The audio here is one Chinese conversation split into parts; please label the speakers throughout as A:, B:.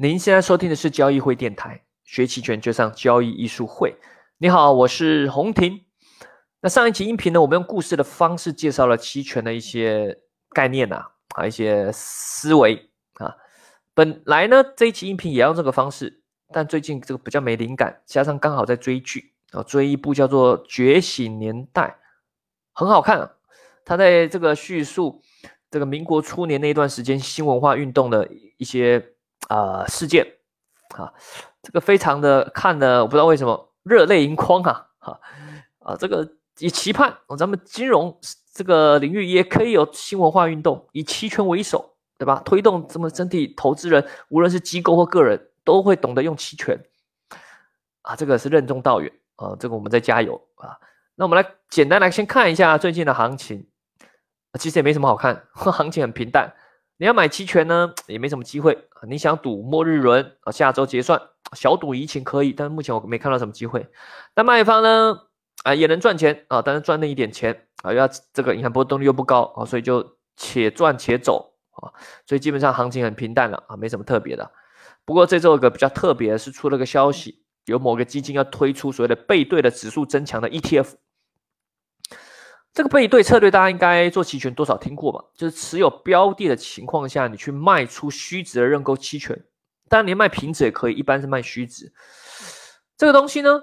A: 您现在收听的是交易会电台，学期权就上交易艺术会。你好，我是洪婷。那上一期音频呢，我们用故事的方式介绍了期权的一些概念呐，啊，一些思维啊。本来呢，这一期音频也要用这个方式，但最近这个比较没灵感，加上刚好在追剧啊，追一部叫做《觉醒年代》，很好看。啊他在这个叙述这个民国初年那一段时间新文化运动的一些啊事件啊，这个非常的看的，我不知道为什么热泪盈眶啊，哈啊这个。以期盼，咱们金融这个领域也可以有新文化运动，以期权为首，对吧？推动这么整体投资人，无论是机构或个人，都会懂得用期权啊，这个是任重道远啊，这个我们在加油啊。那我们来简单来先看一下最近的行情，其实也没什么好看，行情很平淡。你要买期权呢，也没什么机会。你想赌末日轮啊，下周结算，小赌怡情可以，但目前我没看到什么机会。那卖方呢？啊，也能赚钱啊，但是赚那一点钱啊，要这个银行波动率又不高啊，所以就且赚且走啊，所以基本上行情很平淡了啊，没什么特别的。不过这周有个比较特别的是出了个消息，有某个基金要推出所谓的背对的指数增强的 ETF。这个背对策略大家应该做期权多少听过吧？就是持有标的的情况下，你去卖出虚值的认购期权，当然你卖平值也可以，一般是卖虚值。这个东西呢？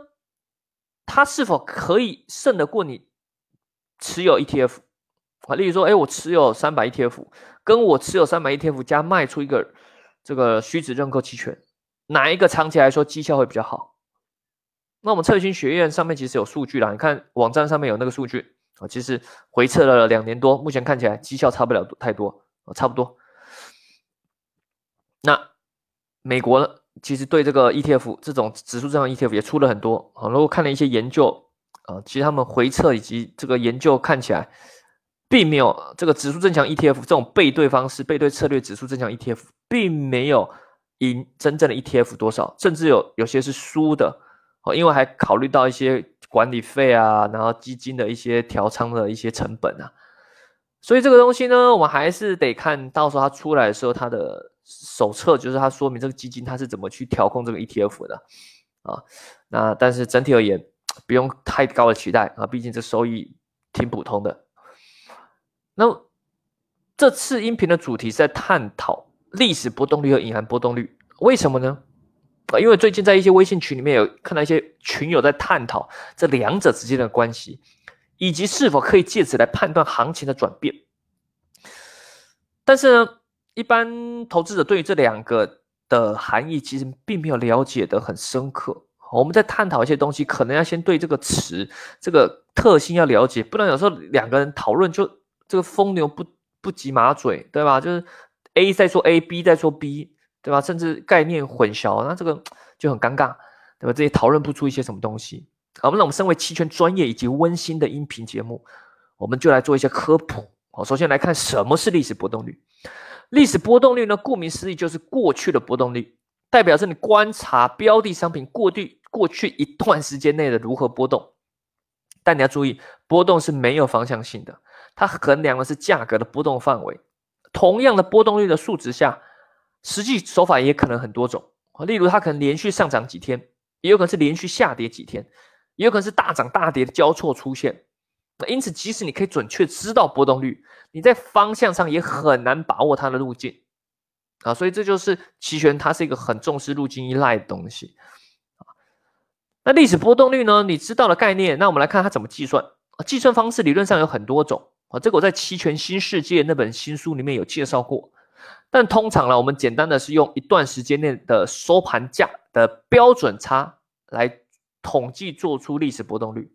A: 它是否可以胜得过你持有 ETF 啊？例如说，哎，我持有三百 ETF，跟我持有三百 ETF 加卖出一个这个虚值认购期权，哪一个长期来说绩效会比较好？那我们测星学院上面其实有数据啦，你看网站上面有那个数据啊，其实回撤了两年多，目前看起来绩效差不了太多啊，差不多。那美国呢？其实对这个 ETF 这种指数这样 ETF 也出了很多啊。如果看了一些研究啊，其实他们回撤以及这个研究看起来，并没有这个指数增强 ETF 这种背对方式、背对策略指数增强 ETF，并没有赢真正的 ETF 多少，甚至有有些是输的哦。因为还考虑到一些管理费啊，然后基金的一些调仓的一些成本啊，所以这个东西呢，我们还是得看到时候它出来的时候它的。手册就是它说明这个基金它是怎么去调控这个 ETF 的啊，那但是整体而言不用太高的期待啊，毕竟这收益挺普通的。那这次音频的主题是在探讨历史波动率和隐含波动率，为什么呢？啊，因为最近在一些微信群里面有看到一些群友在探讨这两者之间的关系，以及是否可以借此来判断行情的转变，但是呢？一般投资者对于这两个的含义其实并没有了解的很深刻。我们在探讨一些东西，可能要先对这个词、这个特性要了解，不然有时候两个人讨论就这个风牛不不及马嘴，对吧？就是 A 在说 A，B 在说 B，对吧？甚至概念混淆，那这个 就很尴尬，对吧？这也讨论不出一些什么东西。好，那我们身为期权专业以及温馨的音频节目，我们就来做一些科普。好，首先来看什么是历史波动率。历史波动率呢？顾名思义，就是过去的波动率，代表着你观察标的商品过去过去一段时间内的如何波动。但你要注意，波动是没有方向性的，它衡量的是价格的波动范围。同样的波动率的数值下，实际手法也可能很多种。例如，它可能连续上涨几天，也有可能是连续下跌几天，也有可能是大涨大跌的交错出现。因此，即使你可以准确知道波动率，你在方向上也很难把握它的路径啊。所以这就是期权，它是一个很重视路径依赖的东西啊。那历史波动率呢？你知道的概念，那我们来看它怎么计算。计算方式理论上有很多种啊。这个我在《期权新世界》那本新书里面有介绍过。但通常呢，我们简单的是用一段时间内的收盘价的标准差来统计做出历史波动率。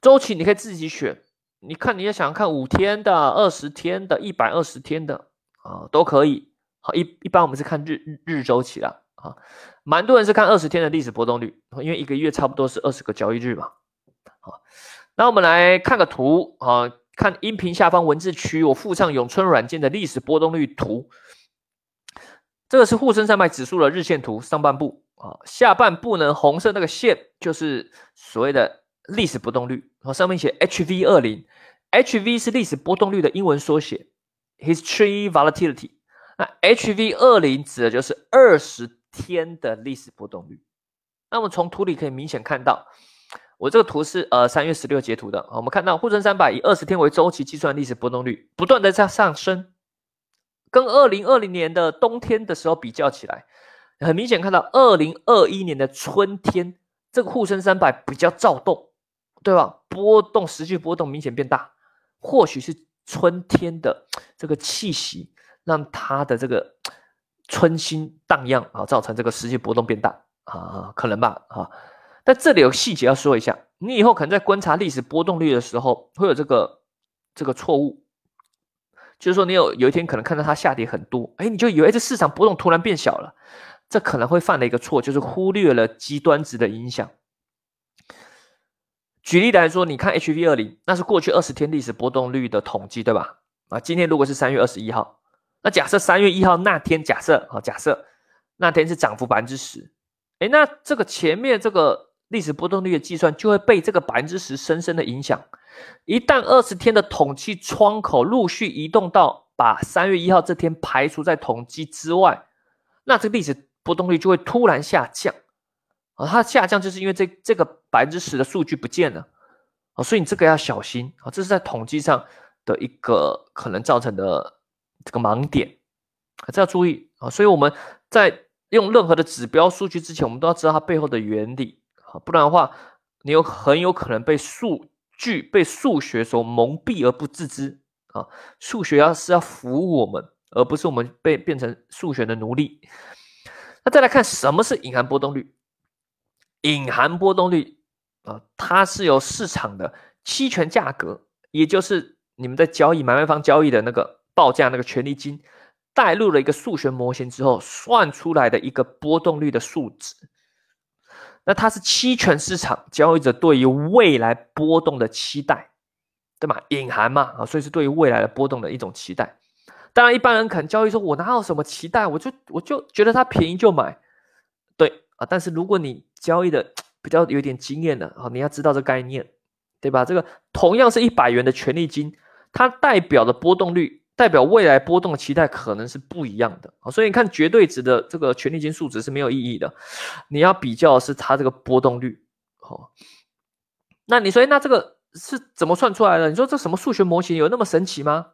A: 周期你可以自己选，你看你要想看五天的、二十天的、一百二十天的啊，都可以。好，一一般我们是看日日日周期啦，啊，蛮多人是看二十天的历史波动率，因为一个月差不多是二十个交易日嘛。好，那我们来看个图啊，看音频下方文字区，我附上永春软件的历史波动率图。这个是沪深三百指数的日线图，上半部啊，下半部呢，红色那个线就是所谓的。历史波动率，然后上面写 HV 二零，HV 是历史波动率的英文缩写，History Volatility。那 HV 二零指的就是二十天的历史波动率。那么从图里可以明显看到，我这个图是呃三月十六截图的。我们看到沪深三百以二十天为周期计算历史波动率，不断的在上升，跟二零二零年的冬天的时候比较起来，很明显看到二零二一年的春天，这个沪深三百比较躁动，对吧？波动实际波动明显变大，或许是春天的这个气息让它的这个春心荡漾啊，造成这个实际波动变大。啊，可能吧，啊，但这里有细节要说一下，你以后可能在观察历史波动率的时候，会有这个这个错误，就是说你有有一天可能看到它下跌很多，哎，你就以为这市场波动突然变小了，这可能会犯的一个错，就是忽略了极端值的影响。举例来说，你看 H V 二零，那是过去二十天历史波动率的统计，对吧？啊，今天如果是三月二十一号，那假设三月一号那天，假设啊，假设那天是涨幅百分之十。哎，那这个前面这个历史波动率的计算就会被这个百分之十深深的影响。一旦二十天的统计窗口陆续移动到把三月一号这天排除在统计之外，那这个历史波动率就会突然下降。啊，它下降就是因为这这个百分之十的数据不见了。啊，所以你这个要小心啊，这是在统计上的一个可能造成的这个盲点，这要注意啊。所以我们在。用任何的指标数据之前，我们都要知道它背后的原理啊，不然的话，你有很有可能被数据、被数学所蒙蔽而不自知啊。数学要是要服务我们，而不是我们被变成数学的奴隶。那再来看什么是隐含波动率？隐含波动率啊，它是由市场的期权价格，也就是你们在交易买卖方交易的那个报价那个权利金。带入了一个数学模型之后，算出来的一个波动率的数值，那它是期权市场交易者对于未来波动的期待，对吗？隐含嘛啊，所以是对于未来的波动的一种期待。当然，一般人可能交易说，我哪有什么期待，我就我就觉得它便宜就买，对啊。但是如果你交易的比较有点经验的啊，你要知道这概念，对吧？这个同样是一百元的权利金，它代表的波动率。代表未来波动的期待可能是不一样的啊，所以你看绝对值的这个权利金数值是没有意义的，你要比较的是它这个波动率。好，那你说那这个是怎么算出来的？你说这什么数学模型有那么神奇吗？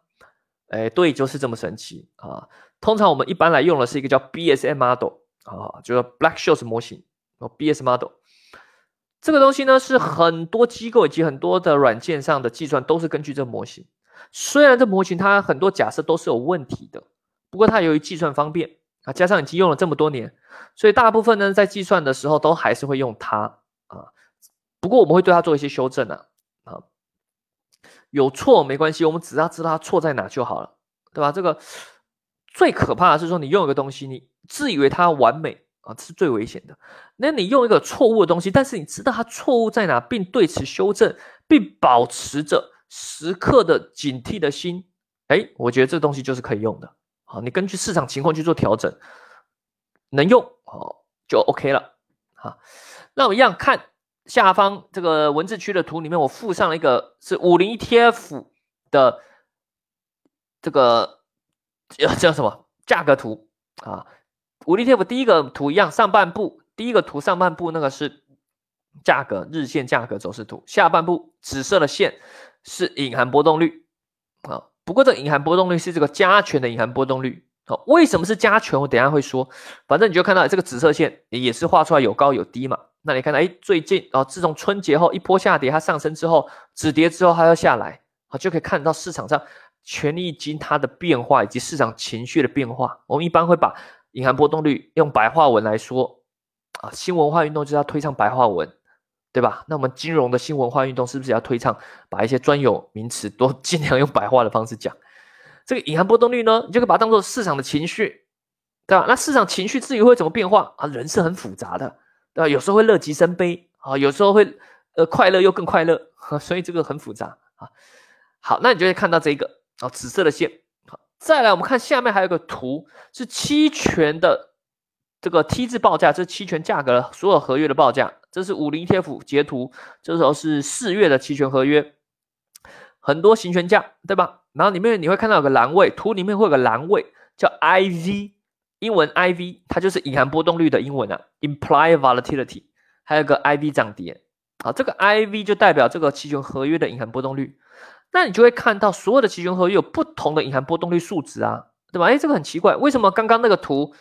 A: 哎，对，就是这么神奇啊。通常我们一般来用的是一个叫 BSM model 啊，就是 Black-Scholes 模型哦，BS model 这个东西呢是很多机构以及很多的软件上的计算都是根据这个模型。虽然这模型它很多假设都是有问题的，不过它由于计算方便啊，加上已经用了这么多年，所以大部分呢在计算的时候都还是会用它啊。不过我们会对它做一些修正啊啊，有错没关系，我们只要知道它错在哪就好了，对吧？这个最可怕的是说你用一个东西，你自以为它完美啊，这是最危险的。那你用一个错误的东西，但是你知道它错误在哪，并对此修正，并保持着。时刻的警惕的心，哎，我觉得这东西就是可以用的。好，你根据市场情况去做调整，能用哦就 OK 了。好，那我一样看下方这个文字区的图里面，我附上了一个是五零 ETF 的这个叫什么价格图啊？五零 ETF 第一个图一样，上半部第一个图上半部那个是价格日线价格走势图，下半部紫色的线。是隐含波动率啊，不过这隐含波动率是这个加权的隐含波动率啊。为什么是加权？我等下会说。反正你就看到这个紫色线也是画出来有高有低嘛。那你看到，哎，最近啊，自从春节后一波下跌，它上升之后止跌之后，它要下来，好就可以看到市场上权利金它的变化以及市场情绪的变化。我们一般会把隐含波动率用白话文来说啊，新文化运动就是要推上白话文。对吧？那我们金融的新文化运动是不是要推倡把一些专有名词都 尽量用白话的方式讲？这个隐含波动率呢，你就可以把它当做市场的情绪，对吧？那市场情绪至于会怎么变化啊？人是很复杂的，对吧？有时候会乐极生悲啊，有时候会呃快乐又更快乐，所以这个很复杂啊。好，那你就会看到这个啊紫色的线。好，再来我们看下面还有个图，是期权的这个 T 字报价，这期权价格所有合约的报价。这是五零 ETF 截图，这时候是四月的期权合约，很多行权价，对吧？然后里面你会看到有个栏位，图里面会有个栏位，叫 IV，英文 IV，它就是隐含波动率的英文啊，Implied Volatility，还有个 IV 涨跌，好，这个 IV 就代表这个期权合约的隐含波动率。那你就会看到所有的期权合约有不同的隐含波动率数值啊，对吧？哎，这个很奇怪，为什么刚刚那个图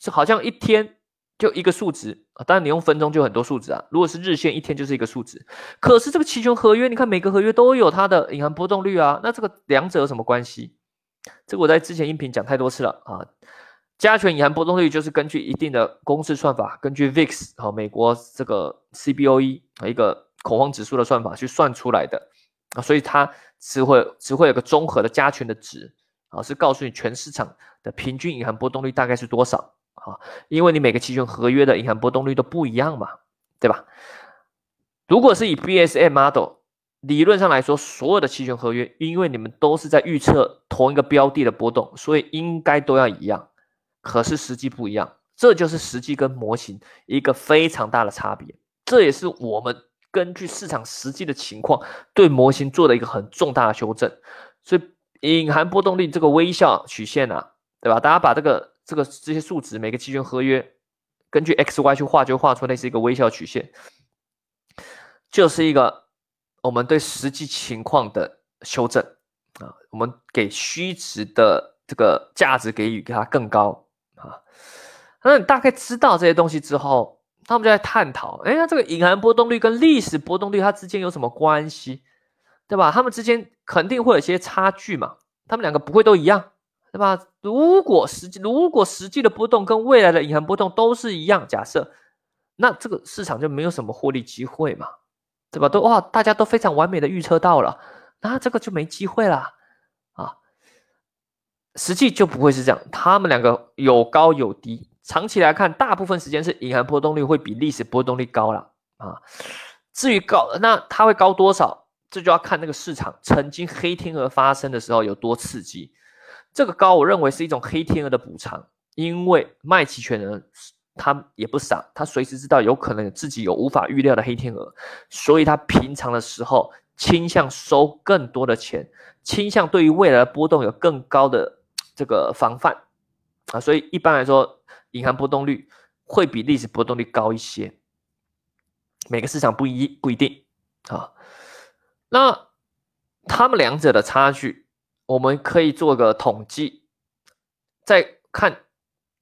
A: 是好像一天就一个数值啊？当然你用分钟就很多数值啊。如果是日线，一天就是一个数值。可是这个期权合约，你看每个合约都有它的隐含波动率啊，那这个两者有什么关系？这个我在之前音频讲太多次了啊。加权隐含波动率就是根据一定的公式算法，根据 VIX 好美国这个 CBOE 啊一个恐慌指数的算法去算出来的啊，所以它。只会只会有个综合的加权的值啊，是告诉你全市场的平均隐含波动率大概是多少啊？因为你每个期权合约的隐含波动率都不一样嘛，对吧？如果是以 BSM model 理论上来说，所有的期权合约，因为你们都是在预测同一个标的的波动，所以应该都要一样。可是实际不一样，这就是实际跟模型一个非常大的差别。这也是我们。根据市场实际的情况，对模型做的一个很重大的修正，所以隐含波动率这个微笑曲线啊，对吧？大家把这个这个这些数值，每个期权合约根据 x y 去画，就画出类似一个微笑曲线，就是一个我们对实际情况的修正啊，我们给虚值的这个价值给予给它更高啊。那你大概知道这些东西之后。他们就在探讨，哎，那这个隐含波动率跟历史波动率它之间有什么关系，对吧？他们之间肯定会有些差距嘛，他们两个不会都一样，对吧？如果实际如果实际的波动跟未来的隐含波动都是一样，假设，那这个市场就没有什么获利机会嘛，对吧？都哇，大家都非常完美的预测到了，那这个就没机会了啊，实际就不会是这样，他们两个有高有低。长期来看，大部分时间是隐含波动率会比历史波动率高了啊。至于高，那它会高多少？这就要看那个市场曾经黑天鹅发生的时候有多刺激。这个高，我认为是一种黑天鹅的补偿，因为卖期权的人他也不傻，他随时知道有可能自己有无法预料的黑天鹅，所以他平常的时候倾向收更多的钱，倾向对于未来的波动有更高的这个防范啊。所以一般来说。银行波动率会比历史波动率高一些，每个市场不一不一定啊。那他们两者的差距，我们可以做个统计。再看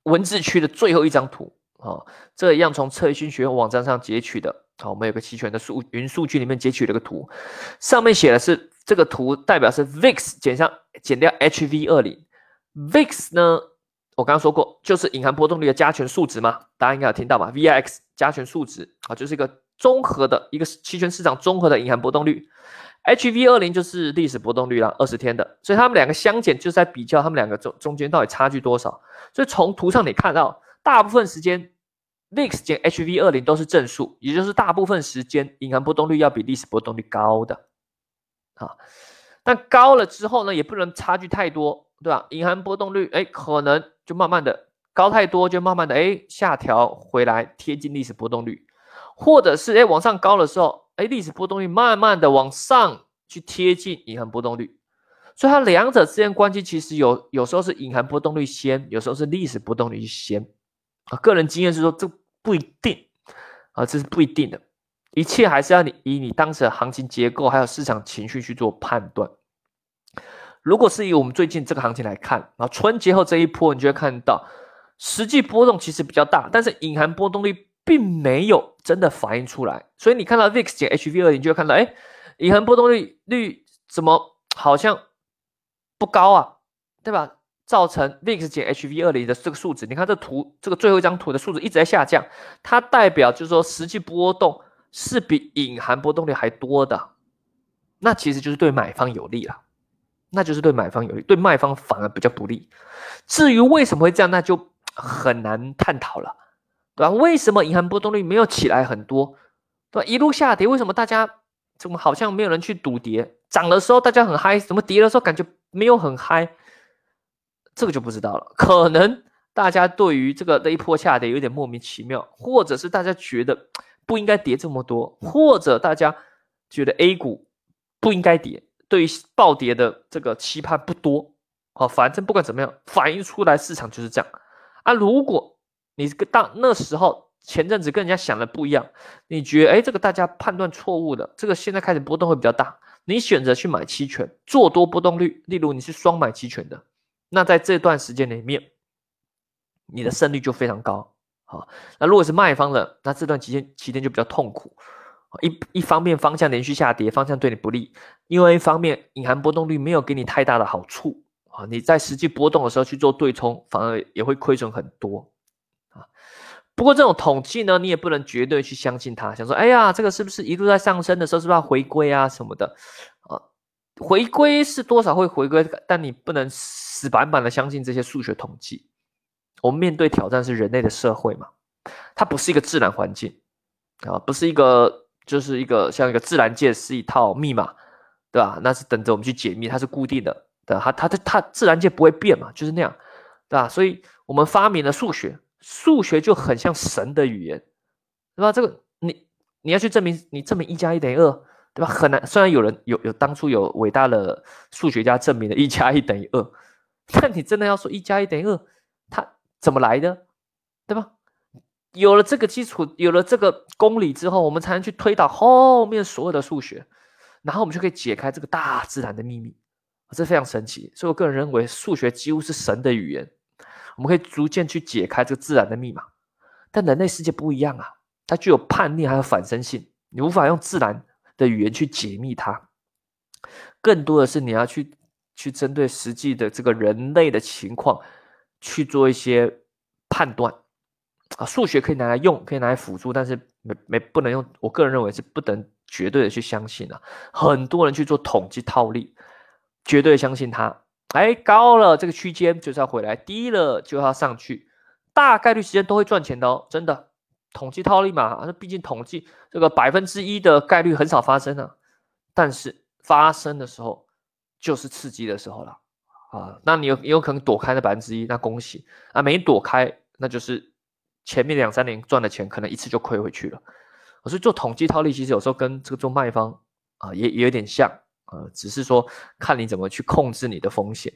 A: 文字区的最后一张图啊，这一样从策略性学院网站上截取的。好，我们有个期权的数云数据里面截取了个图，上面写的是这个图代表是 VIX 减上减掉 HV 二零，VIX 呢？我刚刚说过，就是隐含波动率的加权数值嘛，大家应该有听到吧？VIX 加权数值啊，就是一个综合的一个期权市场综合的隐含波动率。HV 二零就是历史波动率啦，二十天的，所以他们两个相减，就是在比较他们两个中中间到底差距多少。所以从图上你看到，大部分时间 VIX 减 HV 二零都是正数，也就是大部分时间隐含波动率要比历史波动率高的啊。但高了之后呢，也不能差距太多，对吧？隐含波动率哎，可能。就慢慢的高太多，就慢慢的哎下调回来，贴近历史波动率，或者是哎往上高的时候，哎历史波动率慢慢的往上去贴近隐含波动率，所以它两者之间关系其实有有时候是隐含波动率先，有时候是历史波动率先啊。个人经验是说这不一定啊，这是不一定的，一切还是要你以你当时的行情结构还有市场情绪去做判断。如果是以我们最近这个行情来看，啊，春节后这一波，你就会看到实际波动其实比较大，但是隐含波动率并没有真的反映出来。所以你看到 VIX 减 HV 二零，就会看到，哎，隐含波动率率怎么好像不高啊，对吧？造成 VIX 减 HV 二零的这个数值，你看这图，这个最后一张图的数字一直在下降，它代表就是说实际波动是比隐含波动率还多的，那其实就是对买方有利了。那就是对买方有利，对卖方反而比较不利。至于为什么会这样，那就很难探讨了，对吧？为什么银行波动率没有起来很多，对吧？一路下跌，为什么大家怎么好像没有人去赌跌？涨的时候大家很嗨，怎么跌的时候感觉没有很嗨？这个就不知道了。可能大家对于这个那一波下跌有点莫名其妙，或者是大家觉得不应该跌这么多，或者大家觉得 A 股不应该跌。对于暴跌的这个期盼不多好，反正不管怎么样，反映出来市场就是这样啊。如果你跟当那时候前阵子跟人家想的不一样，你觉得哎这个大家判断错误的，这个现在开始波动会比较大，你选择去买期权做多波动率，例如你是双买期权的，那在这段时间里面，你的胜率就非常高。好，那如果是卖方的，那这段期间期间就比较痛苦。一一方面方向连续下跌，方向对你不利；，另外一方面隐含波动率没有给你太大的好处。啊，你在实际波动的时候去做对冲，反而也会亏损很多。不过这种统计呢，你也不能绝对去相信它。想说，哎呀，这个是不是一路在上升的时候，是不是要回归啊什么的？啊，回归是多少会回归，但你不能死板板的相信这些数学统计。我们面对挑战是人类的社会嘛，它不是一个自然环境啊，不是一个，就是一个像一个自然界是一套密码，对吧？那是等着我们去解密，它是固定的。对它它的它自然界不会变嘛，就是那样，对吧？所以我们发明了数学，数学就很像神的语言，对吧？这个你你要去证明，你证明一加一等于二，对吧？很难。虽然有人有有当初有伟大的数学家证明了一加一等于二，但你真的要说一加一等于二，它怎么来的，对吧？有了这个基础，有了这个公理之后，我们才能去推导后面所有的数学，然后我们就可以解开这个大自然的秘密。这非常神奇，所以我个人认为数学几乎是神的语言，我们可以逐渐去解开这个自然的密码。但人类世界不一样啊，它具有叛逆还有反身性，你无法用自然的语言去解密它。更多的是你要去去针对实际的这个人类的情况去做一些判断啊。数学可以拿来用，可以拿来辅助，但是没没不能用。我个人认为是不能绝对的去相信啊。很多人去做统计套利。绝对相信它，哎，高了这个区间就是要回来，低了就要上去，大概率时间都会赚钱的哦，真的，统计套利嘛，那毕竟统计这个百分之一的概率很少发生啊，但是发生的时候就是刺激的时候了。啊，那你有有可能躲开那百分之一，那恭喜。啊，没躲开，那就是前面两三年赚的钱可能一次就亏回去了，所以做统计套利其实有时候跟这个做卖方啊也也有点像。呃，只是说看你怎么去控制你的风险。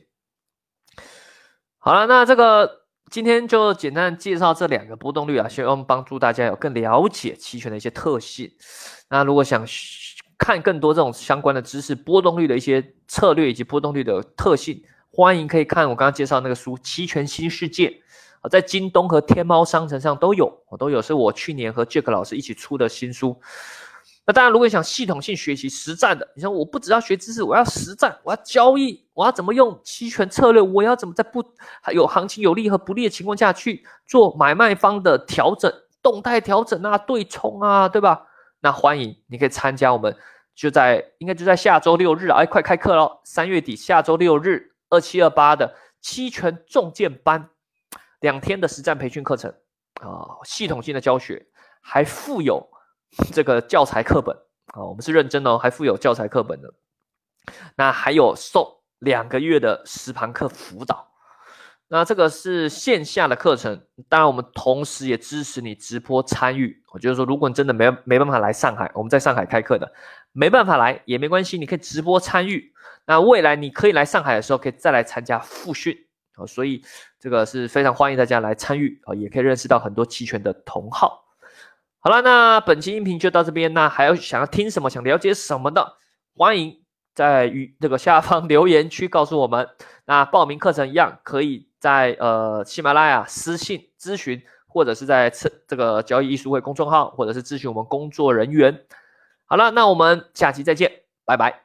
A: 好了，那这个今天就简单介绍这两个波动率啊，希望帮助大家有更了解期权的一些特性。那如果想看更多这种相关的知识，波动率的一些策略以及波动率的特性，欢迎可以看我刚刚介绍那个书《期权新世界》啊，在京东和天猫商城上都有，我都有，是我去年和 Jack 老师一起出的新书。那当然，如果想系统性学习实战的，你说我不只要学知识，我要实战，我要交易，我要怎么用期权策略，我要怎么在不有行情有利和不利的情况下去做买卖方的调整、动态调整啊、对冲啊，对吧？那欢迎你可以参加我们就在应该就在下周六日啊，哎，快开课喽！三月底下周六日二七二八的期权重剑班，两天的实战培训课程啊，系统性的教学，还附有。这个教材课本啊，我们是认真哦，还附有教材课本的。那还有送两个月的实盘课辅导。那这个是线下的课程，当然我们同时也支持你直播参与。我就是说，如果你真的没没办法来上海，我们在上海开课的，没办法来也没关系，你可以直播参与。那未来你可以来上海的时候，可以再来参加复训啊。所以这个是非常欢迎大家来参与啊，也可以认识到很多期权的同好。好了，那本期音频就到这边。那还有想要听什么、想了解什么的，欢迎在与这个下方留言区告诉我们。那报名课程一样，可以在呃喜马拉雅私信咨询，或者是在这这个交易艺术会公众号，或者是咨询我们工作人员。好了，那我们下期再见，拜拜。